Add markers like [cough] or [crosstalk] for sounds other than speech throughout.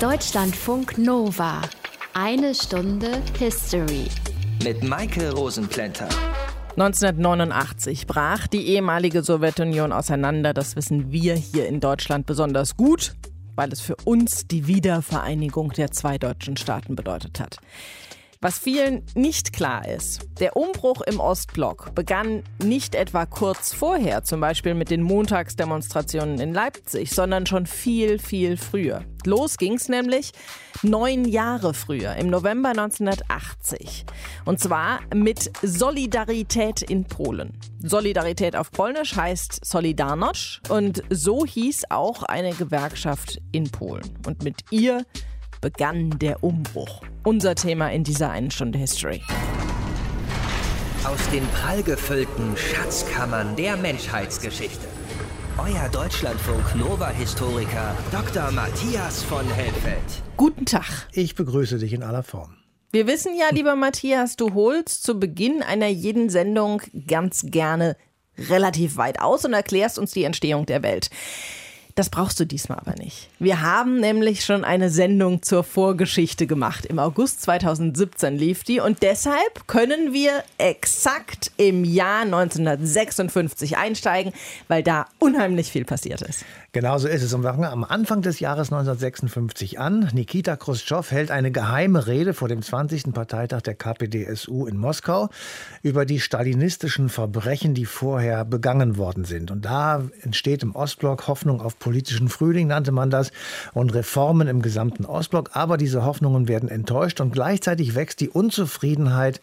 Deutschlandfunk Nova. Eine Stunde History. Mit Maike Rosenplanter. 1989 brach die ehemalige Sowjetunion auseinander. Das wissen wir hier in Deutschland besonders gut, weil es für uns die Wiedervereinigung der zwei deutschen Staaten bedeutet hat. Was vielen nicht klar ist, der Umbruch im Ostblock begann nicht etwa kurz vorher, zum Beispiel mit den Montagsdemonstrationen in Leipzig, sondern schon viel, viel früher. Los ging's nämlich neun Jahre früher, im November 1980. Und zwar mit Solidarität in Polen. Solidarität auf Polnisch heißt Solidarność und so hieß auch eine Gewerkschaft in Polen. Und mit ihr begann der Umbruch. Unser Thema in dieser einen Stunde History. Aus den prallgefüllten Schatzkammern der Menschheitsgeschichte. Euer Deutschlandfunk Nova-Historiker Dr. Matthias von Helfeld. Guten Tag. Ich begrüße dich in aller Form. Wir wissen ja, lieber Matthias, du holst zu Beginn einer jeden Sendung ganz gerne relativ weit aus und erklärst uns die Entstehung der Welt. Das brauchst du diesmal aber nicht. Wir haben nämlich schon eine Sendung zur Vorgeschichte gemacht. Im August 2017 lief die und deshalb können wir exakt im Jahr 1956 einsteigen, weil da unheimlich viel passiert ist. Genau so ist es. Und wir fangen am Anfang des Jahres 1956 an. Nikita Khrushchev hält eine geheime Rede vor dem 20. Parteitag der KPDSU in Moskau über die stalinistischen Verbrechen, die vorher begangen worden sind. Und da entsteht im Ostblock Hoffnung auf politischen Frühling, nannte man das, und Reformen im gesamten Ostblock. Aber diese Hoffnungen werden enttäuscht und gleichzeitig wächst die Unzufriedenheit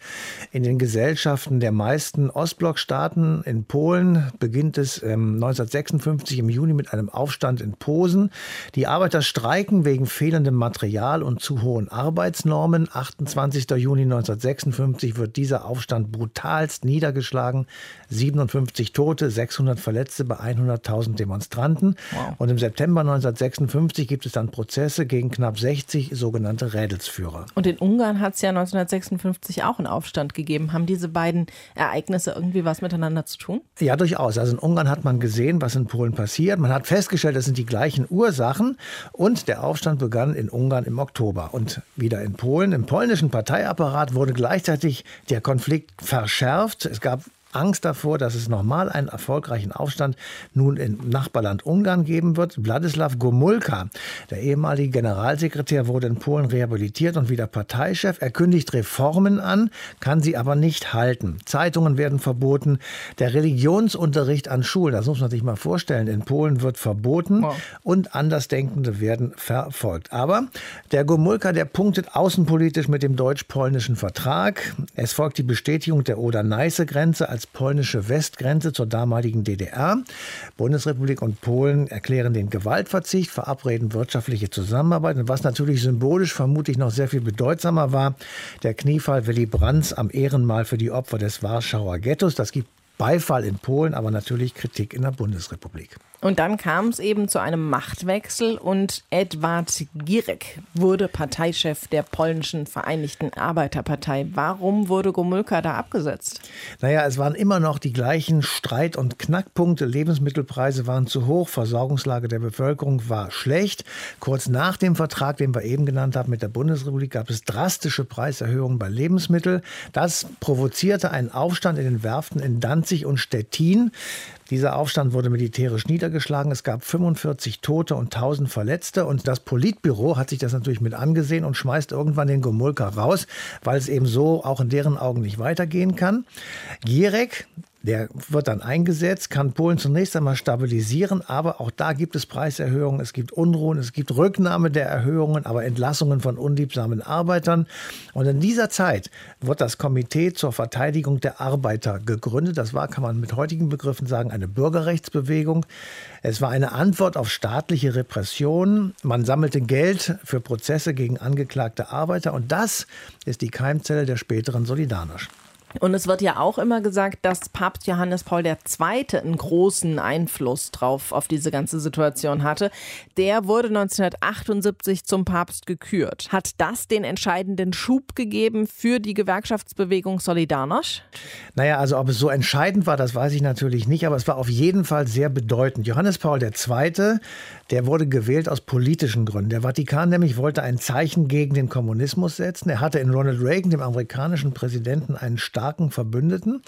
in den Gesellschaften der meisten Ostblockstaaten. In Polen beginnt es ähm, 1956 im Juni mit einem Aufstand in Posen. Die Arbeiter streiken wegen fehlendem Material und zu hohen Arbeitsnormen. 28. Juni 1956 wird dieser Aufstand brutalst niedergeschlagen. 57 Tote, 600 Verletzte bei 100.000 Demonstranten. Wow. Und im September 1956 gibt es dann Prozesse gegen knapp 60 sogenannte Rädelsführer. Und in Ungarn hat es ja 1956 auch einen Aufstand gegeben. Haben diese beiden Ereignisse irgendwie was miteinander zu tun? Ja, durchaus. Also in Ungarn hat man gesehen, was in Polen passiert. Man hat festgestellt, festgestellt, das sind die gleichen Ursachen. Und der Aufstand begann in Ungarn im Oktober und wieder in Polen. Im polnischen Parteiapparat wurde gleichzeitig der Konflikt verschärft. Es gab Angst davor, dass es nochmal einen erfolgreichen Aufstand nun im Nachbarland Ungarn geben wird. Wladislaw Gomulka, der ehemalige Generalsekretär, wurde in Polen rehabilitiert und wieder Parteichef. Er kündigt Reformen an, kann sie aber nicht halten. Zeitungen werden verboten. Der Religionsunterricht an Schulen, das muss man sich mal vorstellen, in Polen wird verboten wow. und Andersdenkende werden verfolgt. Aber der Gomulka, der punktet außenpolitisch mit dem deutsch-polnischen Vertrag. Es folgt die Bestätigung der Oder-Neiße-Grenze als als polnische Westgrenze zur damaligen DDR. Bundesrepublik und Polen erklären den Gewaltverzicht, verabreden wirtschaftliche Zusammenarbeit. Und was natürlich symbolisch vermutlich noch sehr viel bedeutsamer war, der Kniefall Willy Brandts am Ehrenmal für die Opfer des Warschauer Ghettos. Das gibt Beifall in Polen, aber natürlich Kritik in der Bundesrepublik. Und dann kam es eben zu einem Machtwechsel und Edward Gierek wurde Parteichef der polnischen Vereinigten Arbeiterpartei. Warum wurde Gomulka da abgesetzt? Naja, es waren immer noch die gleichen Streit- und Knackpunkte. Lebensmittelpreise waren zu hoch, Versorgungslage der Bevölkerung war schlecht. Kurz nach dem Vertrag, den wir eben genannt haben mit der Bundesrepublik, gab es drastische Preiserhöhungen bei Lebensmitteln. Das provozierte einen Aufstand in den Werften in Danzig und Stettin. Dieser Aufstand wurde militärisch niedergeschlagen. Es gab 45 Tote und 1000 Verletzte. Und das Politbüro hat sich das natürlich mit angesehen und schmeißt irgendwann den Gomulka raus, weil es eben so auch in deren Augen nicht weitergehen kann. Gierek, der wird dann eingesetzt, kann Polen zunächst einmal stabilisieren, aber auch da gibt es Preiserhöhungen, es gibt Unruhen, es gibt Rücknahme der Erhöhungen, aber Entlassungen von unliebsamen Arbeitern. Und in dieser Zeit wird das Komitee zur Verteidigung der Arbeiter gegründet. Das war, kann man mit heutigen Begriffen sagen, eine Bürgerrechtsbewegung. Es war eine Antwort auf staatliche Repressionen. Man sammelte Geld für Prozesse gegen angeklagte Arbeiter und das ist die Keimzelle der späteren Solidarność. Und es wird ja auch immer gesagt, dass Papst Johannes Paul II. einen großen Einfluss drauf auf diese ganze Situation hatte. Der wurde 1978 zum Papst gekürt. Hat das den entscheidenden Schub gegeben für die Gewerkschaftsbewegung Solidarność? Naja, also ob es so entscheidend war, das weiß ich natürlich nicht, aber es war auf jeden Fall sehr bedeutend. Johannes Paul II., der wurde gewählt aus politischen Gründen. Der Vatikan nämlich wollte ein Zeichen gegen den Kommunismus setzen. Er hatte in Ronald Reagan, dem amerikanischen Präsidenten, einen starken Verbündeten.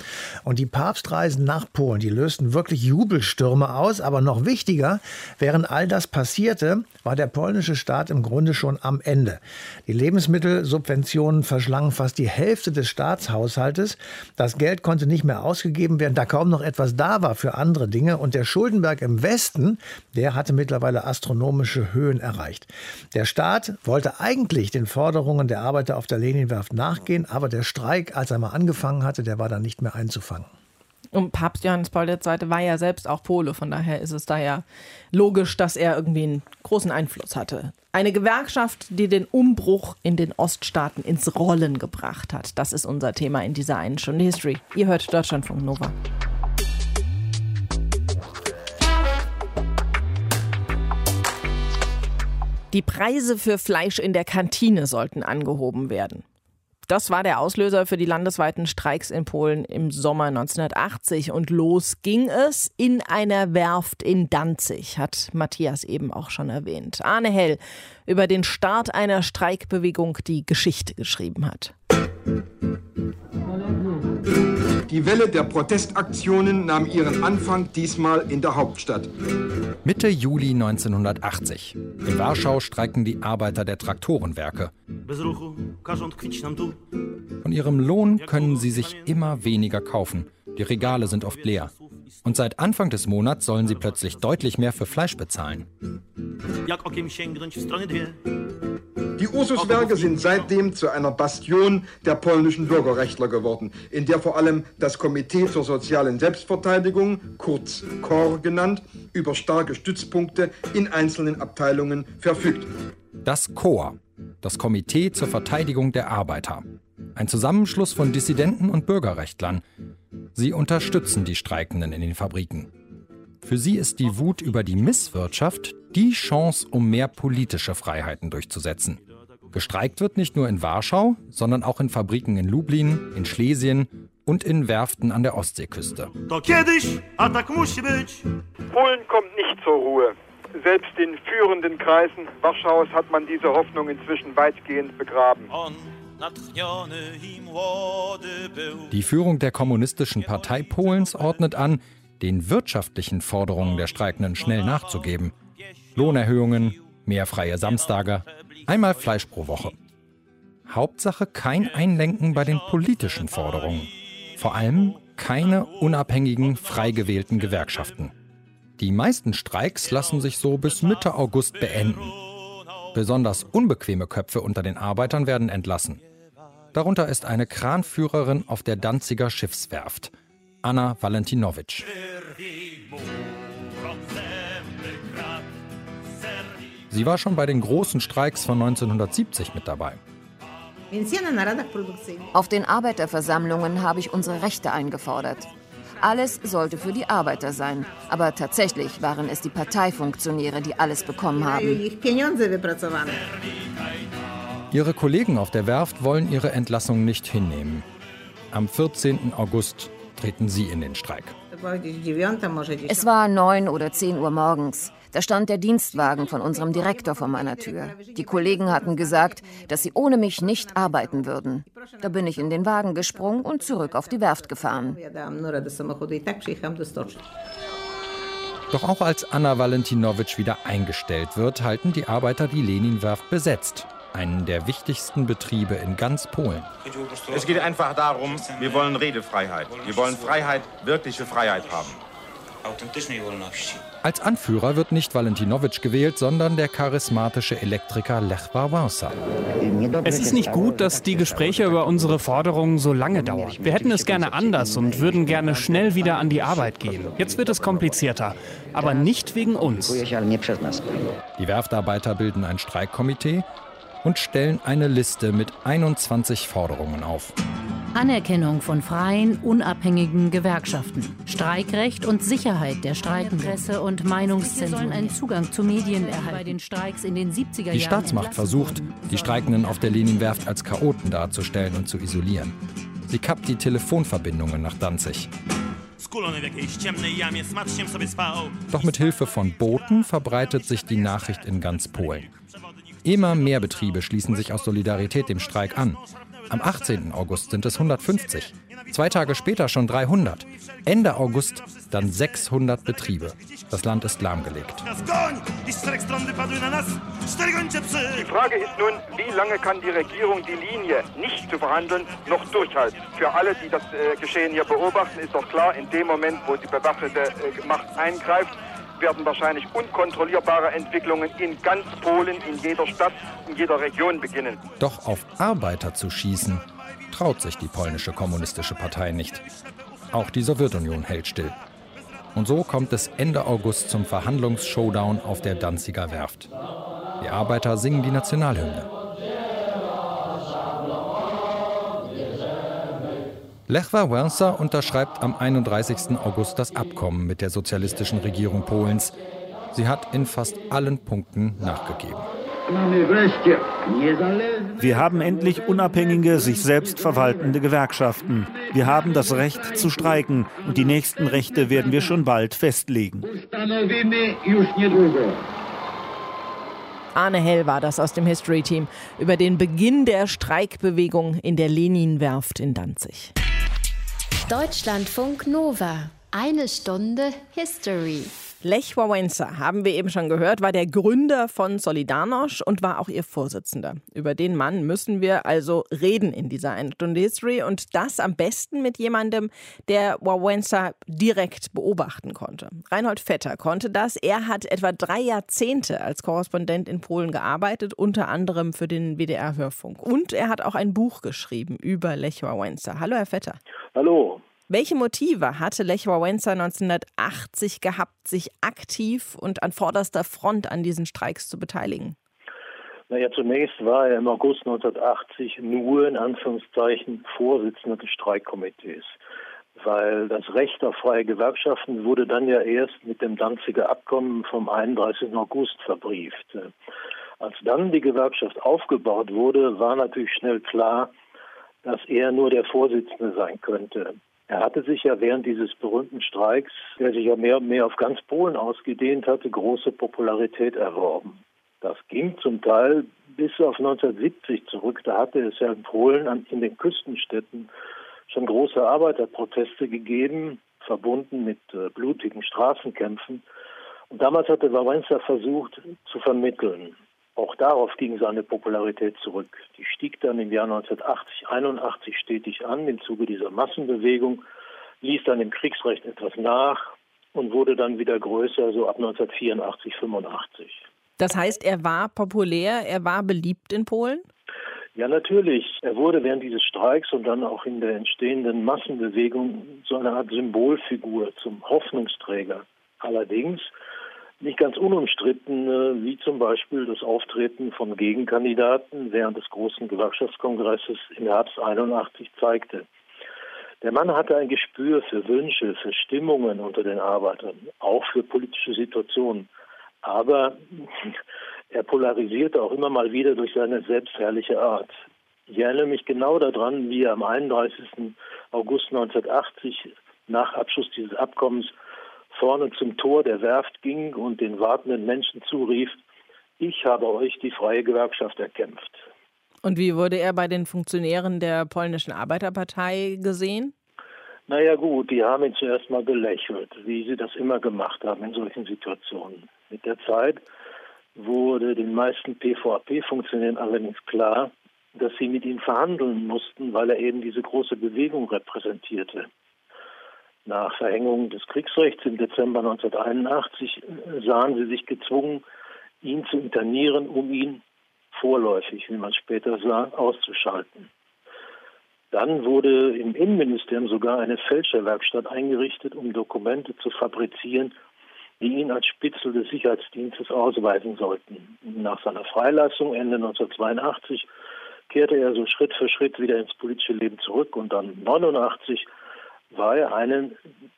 Und die Papstreisen nach Polen, die lösten wirklich Jubelstürme aus. Aber noch wichtiger, während all das passierte, war der polnische Staat im Grunde schon am Ende. Die Lebensmittelsubventionen verschlangen fast die Hälfte des Staatshaushaltes. Das Geld konnte nicht mehr ausgegeben werden, da kaum noch etwas da war für andere Dinge. Und der Schuldenberg im Westen, der hatte mittlerweile astronomische Höhen erreicht. Der Staat wollte eigentlich den Forderungen der Arbeiter auf der Leninwerft nachgehen, aber der Streik, als er mal angefangen hatte, der war dann nicht mehr einzufangen. Und Papst Johannes Paul II. war ja selbst auch Pole, von daher ist es daher logisch, dass er irgendwie einen großen Einfluss hatte. Eine Gewerkschaft, die den Umbruch in den Oststaaten ins Rollen gebracht hat. Das ist unser Thema in dieser einen Stunde History. Ihr hört Deutschlandfunk Nova. Die Preise für Fleisch in der Kantine sollten angehoben werden. Das war der Auslöser für die landesweiten Streiks in Polen im Sommer 1980. Und los ging es in einer Werft in Danzig, hat Matthias eben auch schon erwähnt. Arne Hell über den Start einer Streikbewegung, die Geschichte geschrieben hat. Die Welle der Protestaktionen nahm ihren Anfang diesmal in der Hauptstadt. Mitte Juli 1980. In Warschau streiken die Arbeiter der Traktorenwerke. Von ihrem Lohn können sie sich immer weniger kaufen. Die Regale sind oft leer. Und seit Anfang des Monats sollen sie plötzlich deutlich mehr für Fleisch bezahlen. Die Ursuswerke sind seitdem zu einer Bastion der polnischen Bürgerrechtler geworden, in der vor allem das Komitee zur sozialen Selbstverteidigung, kurz KOR genannt, über starke Stützpunkte in einzelnen Abteilungen verfügt. Das KOR, das Komitee zur Verteidigung der Arbeiter. Ein Zusammenschluss von Dissidenten und Bürgerrechtlern. Sie unterstützen die Streikenden in den Fabriken. Für sie ist die Wut über die Misswirtschaft die Chance, um mehr politische Freiheiten durchzusetzen. Gestreikt wird nicht nur in Warschau, sondern auch in Fabriken in Lublin, in Schlesien und in Werften an der Ostseeküste. Polen kommt nicht zur Ruhe. Selbst in führenden Kreisen Warschaus hat man diese Hoffnung inzwischen weitgehend begraben. Die Führung der Kommunistischen Partei Polens ordnet an, den wirtschaftlichen Forderungen der Streikenden schnell nachzugeben. Lohnerhöhungen, mehr freie Samstage, einmal Fleisch pro Woche. Hauptsache kein Einlenken bei den politischen Forderungen. Vor allem keine unabhängigen, frei gewählten Gewerkschaften. Die meisten Streiks lassen sich so bis Mitte August beenden. Besonders unbequeme Köpfe unter den Arbeitern werden entlassen. Darunter ist eine Kranführerin auf der Danziger Schiffswerft, Anna Valentinowitsch. Sie war schon bei den großen Streiks von 1970 mit dabei. Auf den Arbeiterversammlungen habe ich unsere Rechte eingefordert. Alles sollte für die Arbeiter sein. Aber tatsächlich waren es die Parteifunktionäre, die alles bekommen haben. Ihre Kollegen auf der Werft wollen ihre Entlassung nicht hinnehmen. Am 14. August treten sie in den Streik. Es war 9 oder 10 Uhr morgens. Da stand der Dienstwagen von unserem Direktor vor meiner Tür. Die Kollegen hatten gesagt, dass sie ohne mich nicht arbeiten würden. Da bin ich in den Wagen gesprungen und zurück auf die Werft gefahren. Doch auch als Anna Valentinowitsch wieder eingestellt wird, halten die Arbeiter die Leninwerft besetzt. Einen der wichtigsten Betriebe in ganz Polen. Es geht einfach darum, wir wollen Redefreiheit. Wir wollen Freiheit, wirkliche Freiheit haben. Als Anführer wird nicht Valentinowitsch gewählt, sondern der charismatische Elektriker Lech Wałęsa. Es ist nicht gut, dass die Gespräche über unsere Forderungen so lange dauern. Wir hätten es gerne anders und würden gerne schnell wieder an die Arbeit gehen. Jetzt wird es komplizierter, aber nicht wegen uns. Die Werftarbeiter bilden ein Streikkomitee und stellen eine Liste mit 21 Forderungen auf. Anerkennung von freien, unabhängigen Gewerkschaften, Streikrecht und Sicherheit der Streikenden, Presse- und Meinungszensur sollen einen Zugang zu Medien erhalten. Bei den Streiks in den 70er Jahren die Staatsmacht versucht, die Streikenden auf der Leninwerft als Chaoten darzustellen und zu isolieren. Sie kappt die Telefonverbindungen nach Danzig. Doch mit Hilfe von Booten verbreitet sich die Nachricht in ganz Polen. Immer mehr Betriebe schließen sich aus Solidarität dem Streik an. Am 18. August sind es 150. Zwei Tage später schon 300. Ende August dann 600 Betriebe. Das Land ist lahmgelegt. Die Frage ist nun, wie lange kann die Regierung die Linie, nicht zu verhandeln, noch durchhalten? Für alle, die das äh, Geschehen hier beobachten, ist doch klar, in dem Moment, wo die bewaffnete äh, Macht eingreift, werden wahrscheinlich unkontrollierbare Entwicklungen in ganz Polen, in jeder Stadt, in jeder Region beginnen. Doch auf Arbeiter zu schießen, traut sich die polnische kommunistische Partei nicht. Auch die Sowjetunion hält still. Und so kommt es Ende August zum Verhandlungsshowdown auf der Danziger Werft. Die Arbeiter singen die Nationalhymne. Lech Wałęsa unterschreibt am 31. August das Abkommen mit der sozialistischen Regierung Polens. Sie hat in fast allen Punkten nachgegeben. Wir haben endlich unabhängige, sich selbst verwaltende Gewerkschaften. Wir haben das Recht zu streiken und die nächsten Rechte werden wir schon bald festlegen. Arne Hell war das aus dem History Team über den Beginn der Streikbewegung in der Leninwerft in Danzig. Deutschlandfunk Nova. Eine Stunde History. Lech Wałęsa, haben wir eben schon gehört, war der Gründer von Solidarność und war auch ihr Vorsitzender. Über den Mann müssen wir also reden in dieser Eine Stunde History und das am besten mit jemandem, der Wałęsa direkt beobachten konnte. Reinhold Vetter konnte das. Er hat etwa drei Jahrzehnte als Korrespondent in Polen gearbeitet, unter anderem für den WDR-Hörfunk. Und er hat auch ein Buch geschrieben über Lech Wałęsa. Hallo, Herr Vetter. Hallo. Welche Motive hatte Lech Wałęsa 1980 gehabt, sich aktiv und an vorderster Front an diesen Streiks zu beteiligen? Naja, zunächst war er im August 1980 nur in Anführungszeichen Vorsitzender des Streikkomitees, weil das Recht auf freie Gewerkschaften wurde dann ja erst mit dem Danziger Abkommen vom 31. August verbrieft. Als dann die Gewerkschaft aufgebaut wurde, war natürlich schnell klar, dass er nur der Vorsitzende sein könnte. Er hatte sich ja während dieses berühmten Streiks, der sich ja mehr und mehr auf ganz Polen ausgedehnt hatte, große Popularität erworben. Das ging zum Teil bis auf 1970 zurück. Da hatte es ja in Polen in den Küstenstädten schon große Arbeiterproteste gegeben, verbunden mit äh, blutigen Straßenkämpfen. Und damals hatte Wałęsa versucht zu vermitteln. Auch darauf ging seine Popularität zurück. Die stieg dann im Jahr 1980, 81 stetig an im Zuge dieser Massenbewegung, ließ dann im Kriegsrecht etwas nach und wurde dann wieder größer, so ab 1984, 85. Das heißt, er war populär, er war beliebt in Polen? Ja, natürlich. Er wurde während dieses Streiks und dann auch in der entstehenden Massenbewegung so eine Art Symbolfigur zum Hoffnungsträger. Allerdings nicht ganz unumstritten, äh, wie zum Beispiel das Auftreten von Gegenkandidaten während des großen Gewerkschaftskongresses im Herbst 81 zeigte. Der Mann hatte ein Gespür für Wünsche, für Stimmungen unter den Arbeitern, auch für politische Situationen. Aber [laughs] er polarisierte auch immer mal wieder durch seine selbstherrliche Art. Ich erinnere mich genau daran, wie er am 31. August 1980 nach Abschluss dieses Abkommens vorne zum Tor der Werft ging und den wartenden Menschen zurief, ich habe euch die freie Gewerkschaft erkämpft. Und wie wurde er bei den Funktionären der polnischen Arbeiterpartei gesehen? Naja gut, die haben ihn zuerst mal gelächelt, wie sie das immer gemacht haben in solchen Situationen. Mit der Zeit wurde den meisten PVAP-Funktionären allerdings klar, dass sie mit ihm verhandeln mussten, weil er eben diese große Bewegung repräsentierte. Nach Verhängung des Kriegsrechts im Dezember 1981 sahen sie sich gezwungen, ihn zu internieren, um ihn vorläufig, wie man später sah, auszuschalten. Dann wurde im Innenministerium sogar eine Fälscherwerkstatt eingerichtet, um Dokumente zu fabrizieren, die ihn als Spitzel des Sicherheitsdienstes ausweisen sollten. Nach seiner Freilassung Ende 1982 kehrte er so Schritt für Schritt wieder ins politische Leben zurück und dann 89 war er eine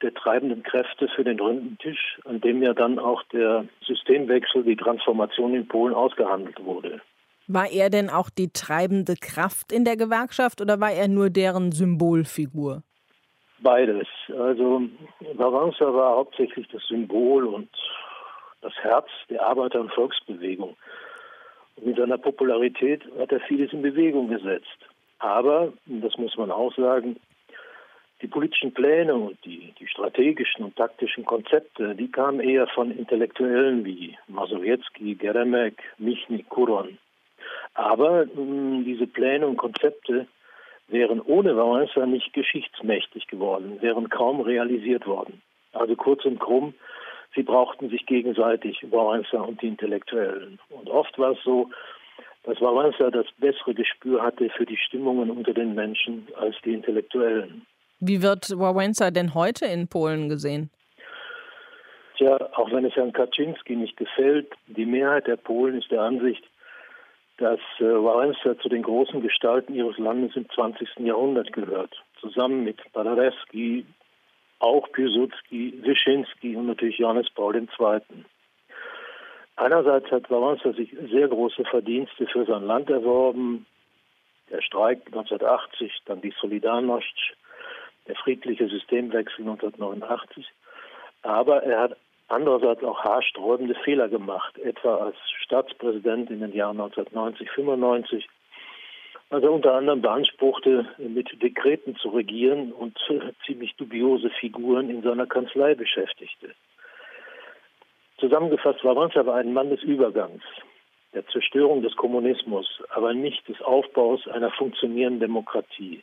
der treibenden Kräfte für den runden Tisch, an dem ja dann auch der Systemwechsel, die Transformation in Polen ausgehandelt wurde. War er denn auch die treibende Kraft in der Gewerkschaft oder war er nur deren Symbolfigur? Beides. Also Wałęsa war hauptsächlich das Symbol und das Herz der Arbeiter- und Volksbewegung. Und mit seiner Popularität hat er vieles in Bewegung gesetzt. Aber, das muss man auch sagen, die politischen Pläne und die, die strategischen und taktischen Konzepte, die kamen eher von Intellektuellen wie Mazowiecki, Geremek, Michny, Kuron. Aber mh, diese Pläne und Konzepte wären ohne Wałęsa nicht geschichtsmächtig geworden, wären kaum realisiert worden. Also kurz und krumm, sie brauchten sich gegenseitig, Wałęsa und die Intellektuellen. Und oft war es so, dass Wałęsa das bessere Gespür hatte für die Stimmungen unter den Menschen als die Intellektuellen. Wie wird Wałęsa denn heute in Polen gesehen? Tja, auch wenn es Herrn Kaczynski nicht gefällt, die Mehrheit der Polen ist der Ansicht, dass äh, zu den großen Gestalten ihres Landes im 20. Jahrhundert gehört, zusammen mit Paderewski, auch Piłsudski, Wyszynski und natürlich Johannes Paul II. Einerseits hat Wałęsa sich sehr große Verdienste für sein Land erworben. Der Streik 1980, dann die Solidarność, der friedliche Systemwechsel 1989. Aber er hat andererseits auch haarsträubende Fehler gemacht, etwa als Staatspräsident in den Jahren 1990, 95, als er unter anderem beanspruchte, mit Dekreten zu regieren und ziemlich dubiose Figuren in seiner Kanzlei beschäftigte. Zusammengefasst war Wanz aber ein Mann des Übergangs, der Zerstörung des Kommunismus, aber nicht des Aufbaus einer funktionierenden Demokratie.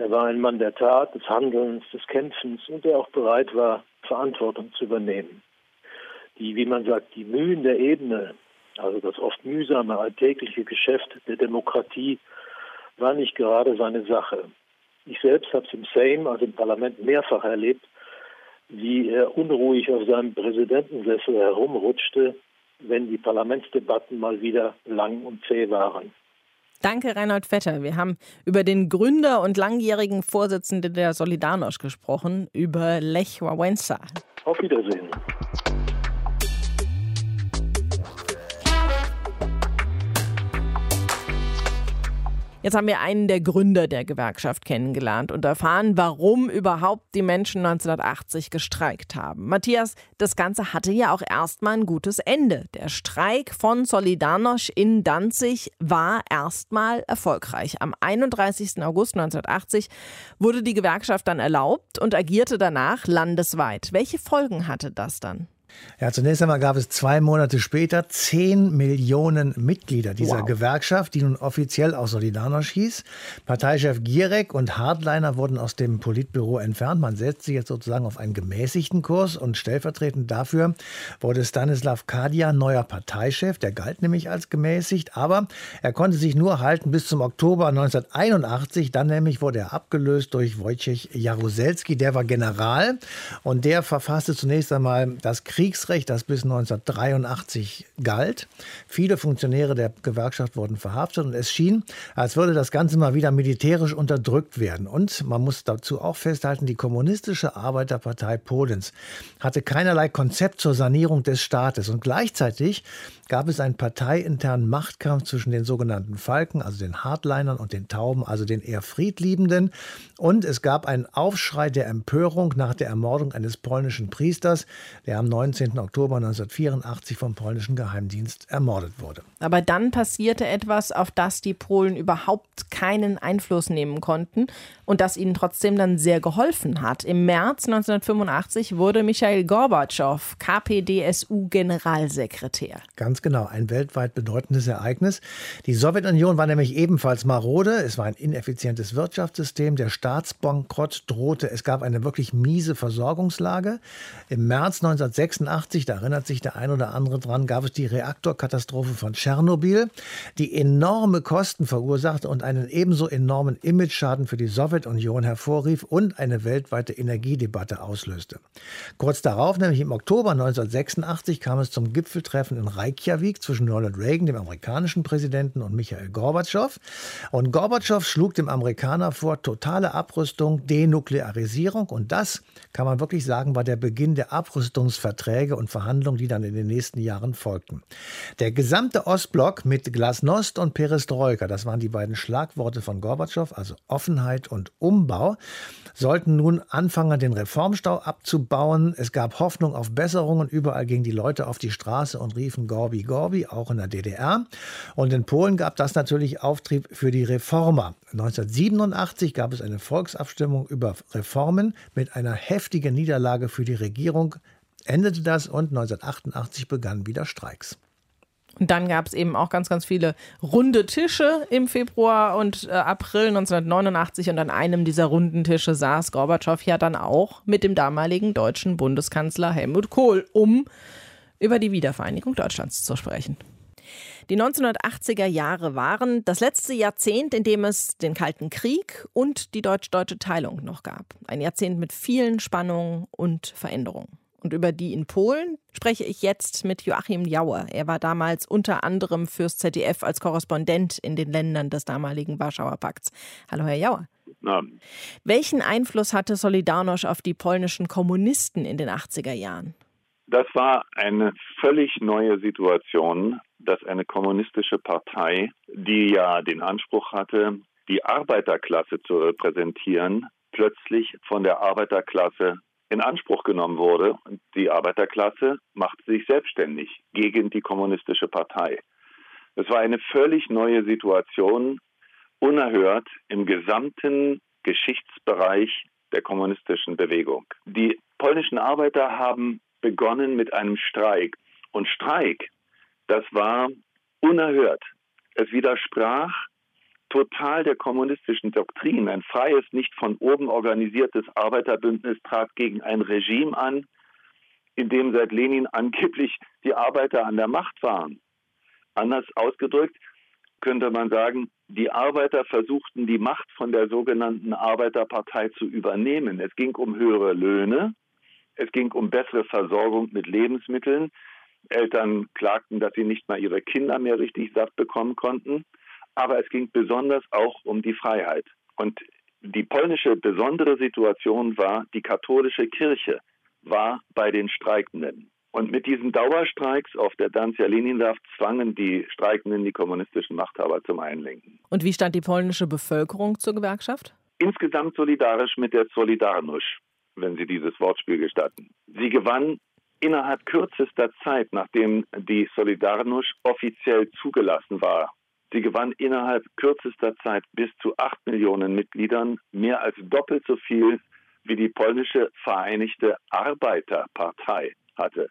Er war ein Mann der Tat, des Handelns, des Kämpfens und der auch bereit war, Verantwortung zu übernehmen. Die, wie man sagt, die Mühen der Ebene, also das oft mühsame alltägliche Geschäft der Demokratie, war nicht gerade seine Sache. Ich selbst habe es im Sejm, also im Parlament, mehrfach erlebt, wie er unruhig auf seinem Präsidentensessel herumrutschte, wenn die Parlamentsdebatten mal wieder lang und zäh waren. Danke, Reinhold Vetter. Wir haben über den Gründer und langjährigen Vorsitzenden der Solidarność gesprochen, über Lech Wałęsa. Auf Wiedersehen. Jetzt haben wir einen der Gründer der Gewerkschaft kennengelernt und erfahren, warum überhaupt die Menschen 1980 gestreikt haben. Matthias, das Ganze hatte ja auch erstmal ein gutes Ende. Der Streik von Solidarność in Danzig war erstmal erfolgreich. Am 31. August 1980 wurde die Gewerkschaft dann erlaubt und agierte danach landesweit. Welche Folgen hatte das dann? Ja, zunächst einmal gab es zwei Monate später 10 Millionen Mitglieder dieser wow. Gewerkschaft, die nun offiziell auch Solidarność hieß. Parteichef Gierek und Hardliner wurden aus dem Politbüro entfernt. Man setzt sich jetzt sozusagen auf einen gemäßigten Kurs und stellvertretend dafür wurde Stanislav Kadia neuer Parteichef. Der galt nämlich als gemäßigt, aber er konnte sich nur halten bis zum Oktober 1981. Dann nämlich wurde er abgelöst durch Wojciech Jaruzelski. Der war General und der verfasste zunächst einmal das Krieg Kriegsrecht, das bis 1983 galt. Viele Funktionäre der Gewerkschaft wurden verhaftet und es schien, als würde das Ganze mal wieder militärisch unterdrückt werden. Und man muss dazu auch festhalten, die Kommunistische Arbeiterpartei Polens hatte keinerlei Konzept zur Sanierung des Staates und gleichzeitig gab es einen parteiinternen Machtkampf zwischen den sogenannten Falken, also den Hardlinern und den Tauben, also den eher Friedliebenden. Und es gab einen Aufschrei der Empörung nach der Ermordung eines polnischen Priesters, der am 19. Oktober 1984 vom polnischen Geheimdienst ermordet wurde. Aber dann passierte etwas, auf das die Polen überhaupt keinen Einfluss nehmen konnten und das ihnen trotzdem dann sehr geholfen hat. Im März 1985 wurde Michael Gorbatschow KPDSU-Generalsekretär. Ganz genau, ein weltweit bedeutendes Ereignis. Die Sowjetunion war nämlich ebenfalls marode. Es war ein ineffizientes Wirtschaftssystem. Der Staatsbankrott drohte. Es gab eine wirklich miese Versorgungslage. Im März 1986 1986, da erinnert sich der ein oder andere dran, gab es die Reaktorkatastrophe von Tschernobyl, die enorme Kosten verursachte und einen ebenso enormen Imageschaden für die Sowjetunion hervorrief und eine weltweite Energiedebatte auslöste. Kurz darauf, nämlich im Oktober 1986, kam es zum Gipfeltreffen in Reykjavik zwischen Ronald Reagan, dem amerikanischen Präsidenten, und Michael Gorbatschow. Und Gorbatschow schlug dem Amerikaner vor totale Abrüstung, Denuklearisierung und das kann man wirklich sagen, war der Beginn der Abrüstungsverträge und Verhandlungen, die dann in den nächsten Jahren folgten. Der gesamte Ostblock mit Glasnost und Perestroika, das waren die beiden Schlagworte von Gorbatschow, also Offenheit und Umbau, sollten nun anfangen, den Reformstau abzubauen. Es gab Hoffnung auf Besserungen. Überall gingen die Leute auf die Straße und riefen Gorbi, Gorbi, auch in der DDR. Und in Polen gab das natürlich Auftrieb für die Reformer. 1987 gab es eine Volksabstimmung über Reformen mit einer heftigen Niederlage für die Regierung. Endete das und 1988 begannen wieder Streiks. Und dann gab es eben auch ganz, ganz viele runde Tische im Februar und äh, April 1989. Und an einem dieser runden Tische saß Gorbatschow ja dann auch mit dem damaligen deutschen Bundeskanzler Helmut Kohl, um über die Wiedervereinigung Deutschlands zu sprechen. Die 1980er Jahre waren das letzte Jahrzehnt, in dem es den Kalten Krieg und die deutsch-deutsche Teilung noch gab. Ein Jahrzehnt mit vielen Spannungen und Veränderungen. Und über die in Polen spreche ich jetzt mit Joachim Jauer. Er war damals unter anderem fürs ZDF als Korrespondent in den Ländern des damaligen Warschauer Pakts. Hallo, Herr Jauer. Abend. Welchen Einfluss hatte Solidarność auf die polnischen Kommunisten in den 80er Jahren? Das war eine völlig neue Situation, dass eine kommunistische Partei, die ja den Anspruch hatte, die Arbeiterklasse zu repräsentieren, plötzlich von der Arbeiterklasse in Anspruch genommen wurde. Die Arbeiterklasse machte sich selbstständig gegen die kommunistische Partei. Es war eine völlig neue Situation, unerhört im gesamten Geschichtsbereich der kommunistischen Bewegung. Die polnischen Arbeiter haben begonnen mit einem Streik. Und Streik, das war unerhört. Es widersprach total der kommunistischen Doktrin. Ein freies, nicht von oben organisiertes Arbeiterbündnis trat gegen ein Regime an, in dem seit Lenin angeblich die Arbeiter an der Macht waren. Anders ausgedrückt könnte man sagen, die Arbeiter versuchten die Macht von der sogenannten Arbeiterpartei zu übernehmen. Es ging um höhere Löhne, es ging um bessere Versorgung mit Lebensmitteln. Eltern klagten, dass sie nicht mal ihre Kinder mehr richtig satt bekommen konnten aber es ging besonders auch um die Freiheit. Und die polnische besondere Situation war, die katholische Kirche war bei den Streikenden. Und mit diesen Dauerstreiks auf der Danzia Leninwerf zwangen die Streikenden die kommunistischen Machthaber zum Einlenken. Und wie stand die polnische Bevölkerung zur Gewerkschaft? Insgesamt solidarisch mit der Solidarność, wenn Sie dieses Wortspiel gestatten. Sie gewann innerhalb kürzester Zeit, nachdem die Solidarność offiziell zugelassen war Sie gewann innerhalb kürzester Zeit bis zu acht Millionen Mitgliedern, mehr als doppelt so viel wie die polnische Vereinigte Arbeiterpartei hatte.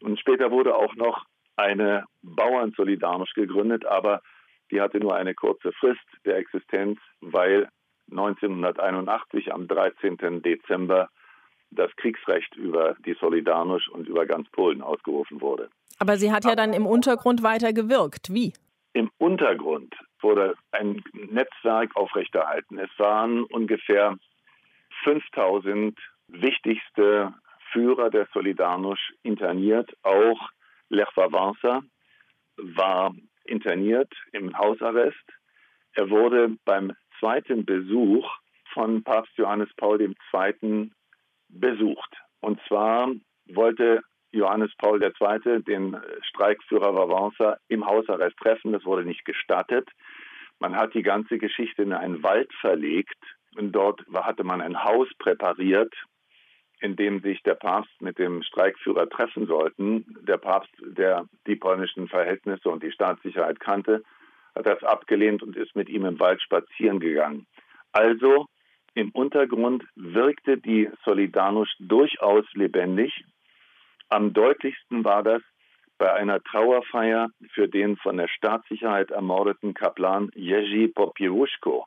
Und später wurde auch noch eine Bauernsolidarisch gegründet, aber die hatte nur eine kurze Frist der Existenz, weil 1981 am 13. Dezember das Kriegsrecht über die Solidarność und über ganz Polen ausgerufen wurde. Aber sie hat ja dann im Untergrund weiter gewirkt. Wie? Im Untergrund wurde ein Netzwerk aufrechterhalten. Es waren ungefähr 5000 wichtigste Führer der Solidarność interniert. Auch Lech Wałęsa war interniert im Hausarrest. Er wurde beim zweiten Besuch von Papst Johannes Paul II. besucht. Und zwar wollte Johannes Paul II. den Streikführer Wałęsa im Hausarrest treffen. Das wurde nicht gestattet. Man hat die ganze Geschichte in einen Wald verlegt und dort hatte man ein Haus präpariert, in dem sich der Papst mit dem Streikführer treffen sollten. Der Papst, der die polnischen Verhältnisse und die Staatssicherheit kannte, hat das abgelehnt und ist mit ihm im Wald spazieren gegangen. Also im Untergrund wirkte die Solidarność durchaus lebendig am deutlichsten war das bei einer Trauerfeier für den von der Staatssicherheit ermordeten Kaplan Jerzy Popiełuszko.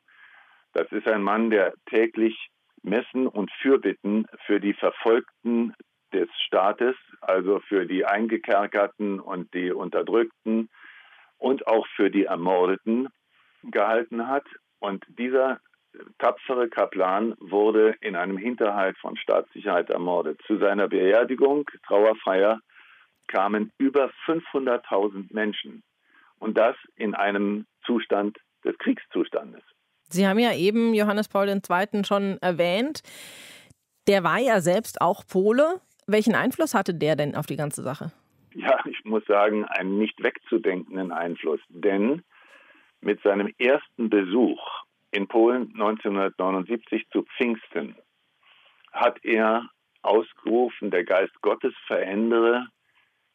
Das ist ein Mann, der täglich Messen und Fürbitten für die verfolgten des Staates, also für die Eingekerkerten und die Unterdrückten und auch für die Ermordeten gehalten hat. Und dieser tapfere Kaplan wurde in einem Hinterhalt von Staatssicherheit ermordet. Zu seiner Beerdigung, Trauerfeier, kamen über 500.000 Menschen. Und das in einem Zustand des Kriegszustandes. Sie haben ja eben Johannes Paul II. schon erwähnt. Der war ja selbst auch Pole. Welchen Einfluss hatte der denn auf die ganze Sache? [laughs] Ja, ich muss sagen, einen nicht wegzudenkenden Einfluss. Denn mit seinem ersten Besuch in Polen 1979 zu Pfingsten hat er ausgerufen, der Geist Gottes verändere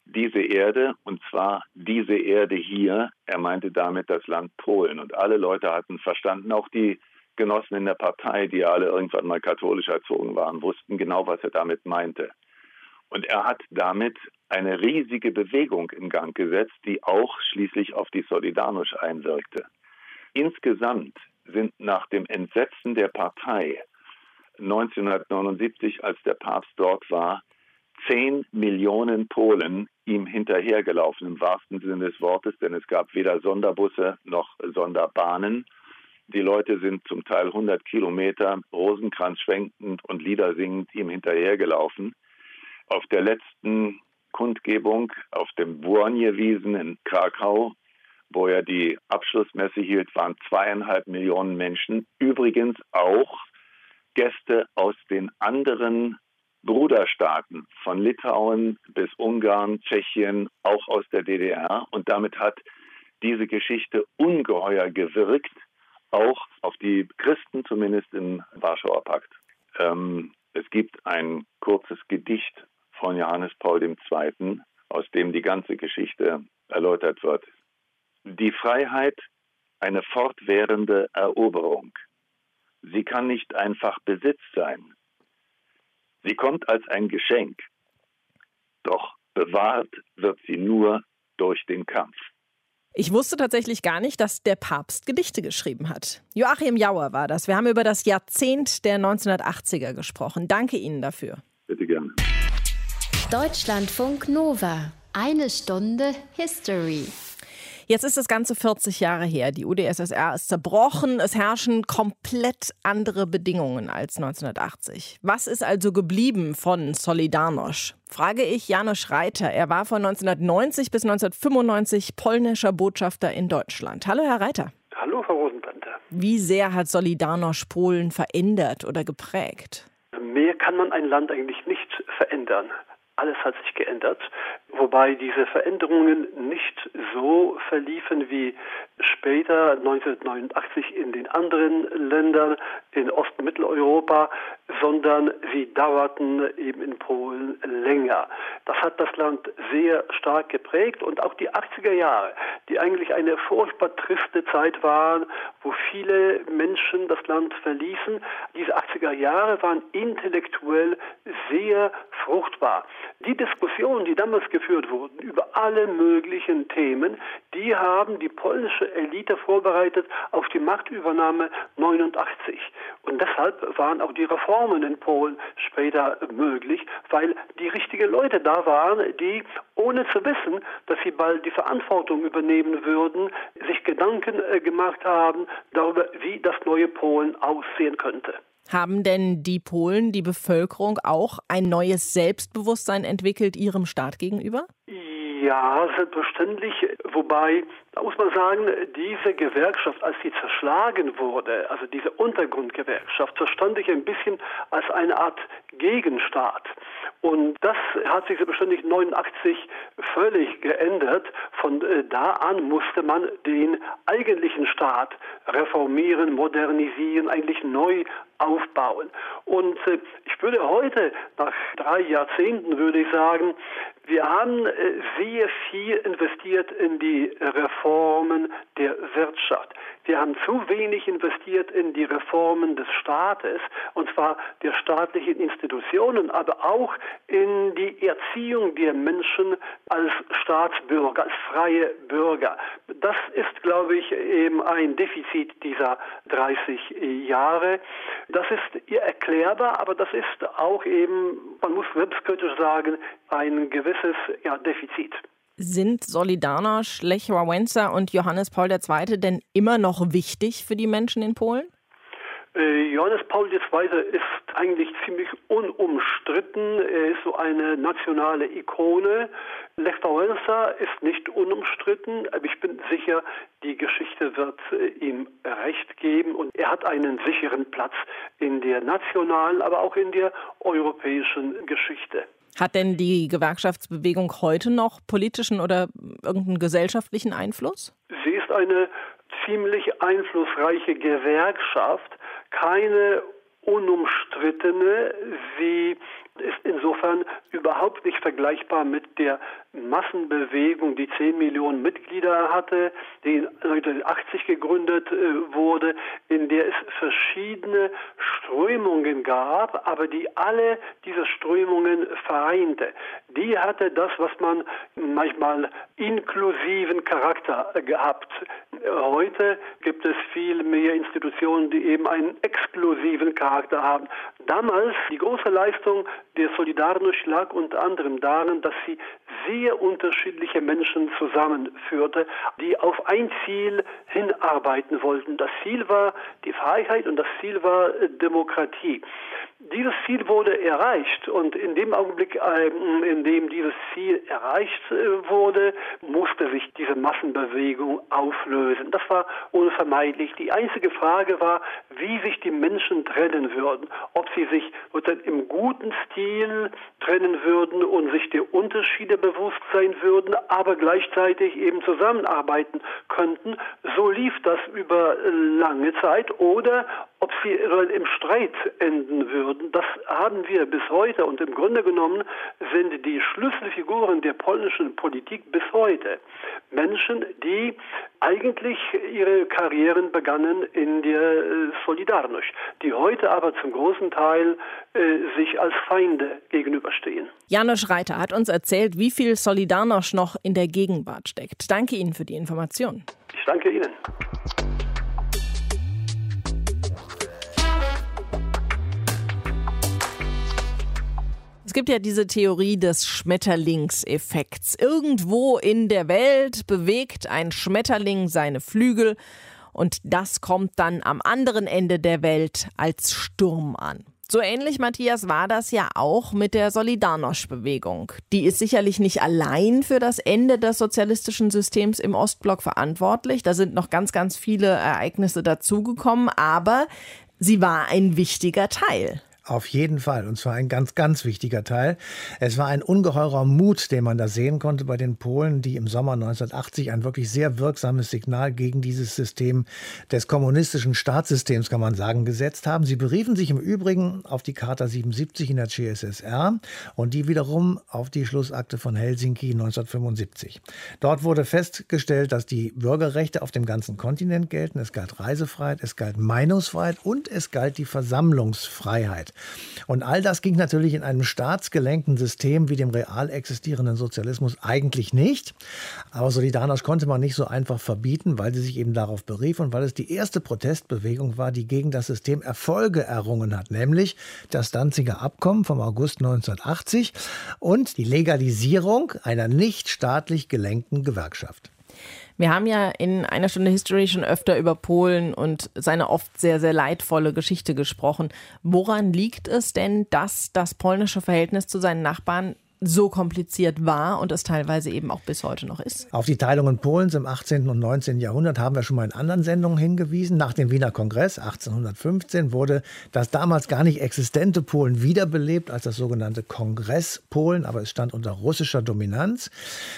diese Erde, und zwar diese Erde hier. Er meinte damit das Land Polen. Und alle Leute hatten verstanden, auch die Genossen in der Partei, die alle irgendwann mal katholisch erzogen waren, wussten genau, was er damit meinte. Und er hat damit eine riesige Bewegung in Gang gesetzt, die auch schließlich auf die Solidarność einwirkte. Insgesamt sind nach dem Entsetzen der Partei 1979, als der Papst dort war, 10 Millionen Polen ihm hinterhergelaufen, im wahrsten Sinne des Wortes, denn es gab weder Sonderbusse noch Sonderbahnen. Die Leute sind zum Teil 100 Kilometer Rosenkranz schwenkend und Lieder singend ihm hinterhergelaufen. Auf der letzten Kundgebung auf dem Burnje-Wiesen in Krakau, wo er die Abschlussmesse hielt, waren zweieinhalb Millionen Menschen. Übrigens auch Gäste aus den anderen Bruderstaaten von Litauen bis Ungarn, Tschechien, auch aus der DDR. Und damit hat diese Geschichte ungeheuer gewirkt, auch auf die Christen, zumindest im Warschauer Pakt. Ähm, es gibt ein kurzes Gedicht von Johannes Paul II., aus dem die ganze Geschichte erläutert wird. Die Freiheit, eine fortwährende Eroberung. Sie kann nicht einfach Besitz sein, Sie kommt als ein Geschenk, doch bewahrt wird sie nur durch den Kampf. Ich wusste tatsächlich gar nicht, dass der Papst Gedichte geschrieben hat. Joachim Jauer war das. Wir haben über das Jahrzehnt der 1980er gesprochen. Danke Ihnen dafür. Deutschlandfunk Nova. Eine Stunde History. Jetzt ist das Ganze 40 Jahre her. Die UdSSR ist zerbrochen. Es herrschen komplett andere Bedingungen als 1980. Was ist also geblieben von Solidarność? Frage ich Janusz Reiter. Er war von 1990 bis 1995 polnischer Botschafter in Deutschland. Hallo, Herr Reiter. Hallo, Frau Rosenplanter. Wie sehr hat Solidarność Polen verändert oder geprägt? Mehr kann man ein Land eigentlich nicht verändern. Alles hat sich geändert, wobei diese Veränderungen nicht so verliefen wie später 1989 in den anderen Ländern in Ost- und Mitteleuropa, sondern sie dauerten eben in Polen länger. Das hat das Land sehr stark geprägt und auch die 80er Jahre, die eigentlich eine furchtbar triste Zeit waren, wo viele Menschen das Land verließen, diese 80er Jahre waren intellektuell sehr fruchtbar. Die Diskussionen, die damals geführt wurden über alle möglichen Themen, die haben die polnische Elite vorbereitet auf die Machtübernahme 89. Und deshalb waren auch die Reformen in Polen später möglich, weil die richtigen Leute da waren, die ohne zu wissen, dass sie bald die Verantwortung übernehmen würden, sich Gedanken äh, gemacht haben darüber, wie das neue Polen aussehen könnte. Haben denn die Polen, die Bevölkerung auch ein neues Selbstbewusstsein entwickelt ihrem Staat gegenüber? Ja, selbstverständlich. Wobei, da muss man sagen, diese Gewerkschaft, als sie zerschlagen wurde, also diese Untergrundgewerkschaft, verstand ich ein bisschen als eine Art Gegenstaat. Und das hat sich selbstverständlich 89 völlig geändert. Von äh, da an musste man den eigentlichen Staat reformieren, modernisieren, eigentlich neu aufbauen. Und äh, ich würde heute, nach drei Jahrzehnten, würde ich sagen, wir haben äh, sehr viel investiert in die Reformen der Wirtschaft. Wir haben zu wenig investiert in die Reformen des Staates, und zwar der staatlichen Institutionen, aber auch in die Erziehung der Menschen als Staatsbürger, als freie Bürger. Das ist, glaube ich, eben ein Defizit dieser 30 Jahre. Das ist erklärbar, aber das ist auch eben, man muss selbstkritisch sagen, ein gewisses ja, Defizit. Sind Solidarność, Lech Wałęsa und Johannes Paul II. denn immer noch wichtig für die Menschen in Polen? Äh, Johannes Paul II. ist eigentlich ziemlich unumstritten. Er ist so eine nationale Ikone. Lech Wałęsa ist nicht unumstritten, aber ich bin sicher, die Geschichte wird äh, ihm recht geben und er hat einen sicheren Platz in der nationalen, aber auch in der europäischen Geschichte. Hat denn die Gewerkschaftsbewegung heute noch politischen oder irgendeinen gesellschaftlichen Einfluss? Sie ist eine ziemlich einflussreiche Gewerkschaft, keine unumstrittene. Sie ist insofern überhaupt nicht vergleichbar mit der Massenbewegung, die 10 Millionen Mitglieder hatte, die 1980 gegründet äh, wurde, in der es verschiedene Strömungen gab, aber die alle diese Strömungen vereinte. Die hatte das, was man manchmal inklusiven Charakter gehabt. Heute gibt es viel mehr Institutionen, die eben einen exklusiven Charakter haben. Damals die große Leistung der Solidarność lag unter anderem darin, dass sie sehr unterschiedliche Menschen zusammenführte, die auf ein Ziel hinarbeiten wollten. Das Ziel war die Freiheit und das Ziel war Demokratie. Dieses Ziel wurde erreicht und in dem Augenblick, ähm, in dem dieses Ziel erreicht äh, wurde, musste sich diese Massenbewegung auflösen. Das war unvermeidlich. Die einzige Frage war, wie sich die Menschen trennen würden. Ob sie sich im guten Stil trennen würden und sich der Unterschiede bewusst sein würden, aber gleichzeitig eben zusammenarbeiten könnten. So lief das über lange Zeit. Oder ob sie im Streit enden würden, das haben wir bis heute. Und im Grunde genommen sind die Schlüsselfiguren der polnischen Politik bis heute Menschen, die eigentlich ihre Karrieren begannen in der äh, Solidarność, die heute aber zum großen Teil äh, sich als Feinde gegenüberstehen. Janusz Reiter hat uns erzählt, wie viel Solidarność noch in der Gegenwart steckt. Danke Ihnen für die Information. Ich danke Ihnen. Gibt ja diese Theorie des Schmetterlingseffekts. Irgendwo in der Welt bewegt ein Schmetterling seine Flügel und das kommt dann am anderen Ende der Welt als Sturm an. So ähnlich, Matthias, war das ja auch mit der Solidarność-Bewegung. Die ist sicherlich nicht allein für das Ende des sozialistischen Systems im Ostblock verantwortlich. Da sind noch ganz, ganz viele Ereignisse dazugekommen, aber sie war ein wichtiger Teil. Auf jeden Fall. Und zwar ein ganz, ganz wichtiger Teil. Es war ein ungeheurer Mut, den man da sehen konnte bei den Polen, die im Sommer 1980 ein wirklich sehr wirksames Signal gegen dieses System des kommunistischen Staatssystems, kann man sagen, gesetzt haben. Sie beriefen sich im Übrigen auf die Charta 77 in der CSSR und die wiederum auf die Schlussakte von Helsinki 1975. Dort wurde festgestellt, dass die Bürgerrechte auf dem ganzen Kontinent gelten. Es galt Reisefreiheit, es galt Meinungsfreiheit und es galt die Versammlungsfreiheit. Und all das ging natürlich in einem staatsgelenkten System wie dem real existierenden Sozialismus eigentlich nicht. Aber Solidarność konnte man nicht so einfach verbieten, weil sie sich eben darauf berief und weil es die erste Protestbewegung war, die gegen das System Erfolge errungen hat, nämlich das Danziger Abkommen vom August 1980 und die Legalisierung einer nicht staatlich gelenkten Gewerkschaft. Wir haben ja in einer Stunde History schon öfter über Polen und seine oft sehr, sehr leidvolle Geschichte gesprochen. Woran liegt es denn, dass das polnische Verhältnis zu seinen Nachbarn so kompliziert war und es teilweise eben auch bis heute noch ist. Auf die Teilungen Polens im 18. und 19. Jahrhundert haben wir schon mal in anderen Sendungen hingewiesen. Nach dem Wiener Kongress 1815 wurde das damals gar nicht existente Polen wiederbelebt als das sogenannte Kongress Polen, aber es stand unter russischer Dominanz.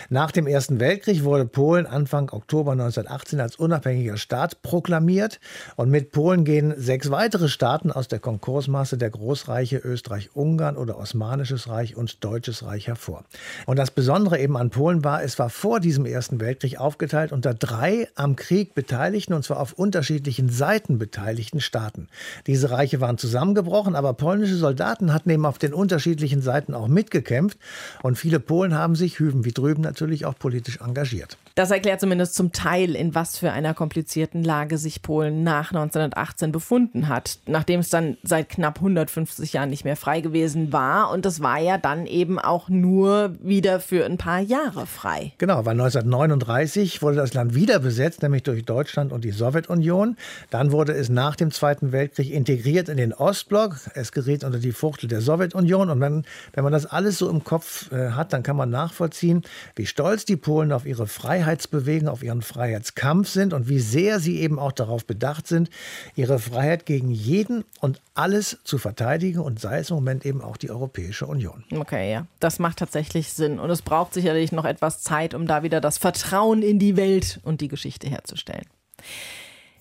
Nach dem Ersten Weltkrieg wurde Polen Anfang Oktober 1918 als unabhängiger Staat proklamiert und mit Polen gehen sechs weitere Staaten aus der Konkursmasse der Großreiche Österreich-Ungarn oder Osmanisches Reich und Deutsches Reich Österreich hervor. Und das Besondere eben an Polen war, es war vor diesem Ersten Weltkrieg aufgeteilt unter drei am Krieg beteiligten, und zwar auf unterschiedlichen Seiten beteiligten Staaten. Diese Reiche waren zusammengebrochen, aber polnische Soldaten hatten eben auf den unterschiedlichen Seiten auch mitgekämpft. Und viele Polen haben sich, hüben wie drüben, natürlich auch politisch engagiert. Das erklärt zumindest zum Teil, in was für einer komplizierten Lage sich Polen nach 1918 befunden hat, nachdem es dann seit knapp 150 Jahren nicht mehr frei gewesen war. Und das war ja dann eben auch nur wieder für ein paar Jahre frei. Genau, weil 1939 wurde das Land wieder besetzt, nämlich durch Deutschland und die Sowjetunion. Dann wurde es nach dem Zweiten Weltkrieg integriert in den Ostblock. Es geriet unter die Fuchtel der Sowjetunion. Und wenn, wenn man das alles so im Kopf äh, hat, dann kann man nachvollziehen, wie stolz die Polen auf ihre Freiheit Freiheitsbewegung, auf ihren Freiheitskampf sind und wie sehr sie eben auch darauf bedacht sind, ihre Freiheit gegen jeden und alles zu verteidigen und sei es im Moment eben auch die Europäische Union. Okay, ja, das macht tatsächlich Sinn und es braucht sicherlich noch etwas Zeit, um da wieder das Vertrauen in die Welt und die Geschichte herzustellen.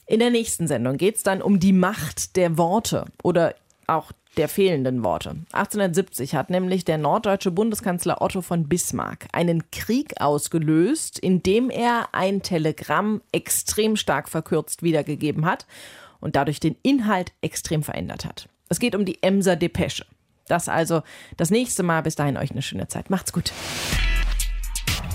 In der nächsten Sendung geht es dann um die Macht der Worte oder auch der fehlenden Worte. 1870 hat nämlich der norddeutsche Bundeskanzler Otto von Bismarck einen Krieg ausgelöst, indem er ein Telegramm extrem stark verkürzt wiedergegeben hat und dadurch den Inhalt extrem verändert hat. Es geht um die Emser Depesche. Das also das nächste Mal. Bis dahin euch eine schöne Zeit. Macht's gut.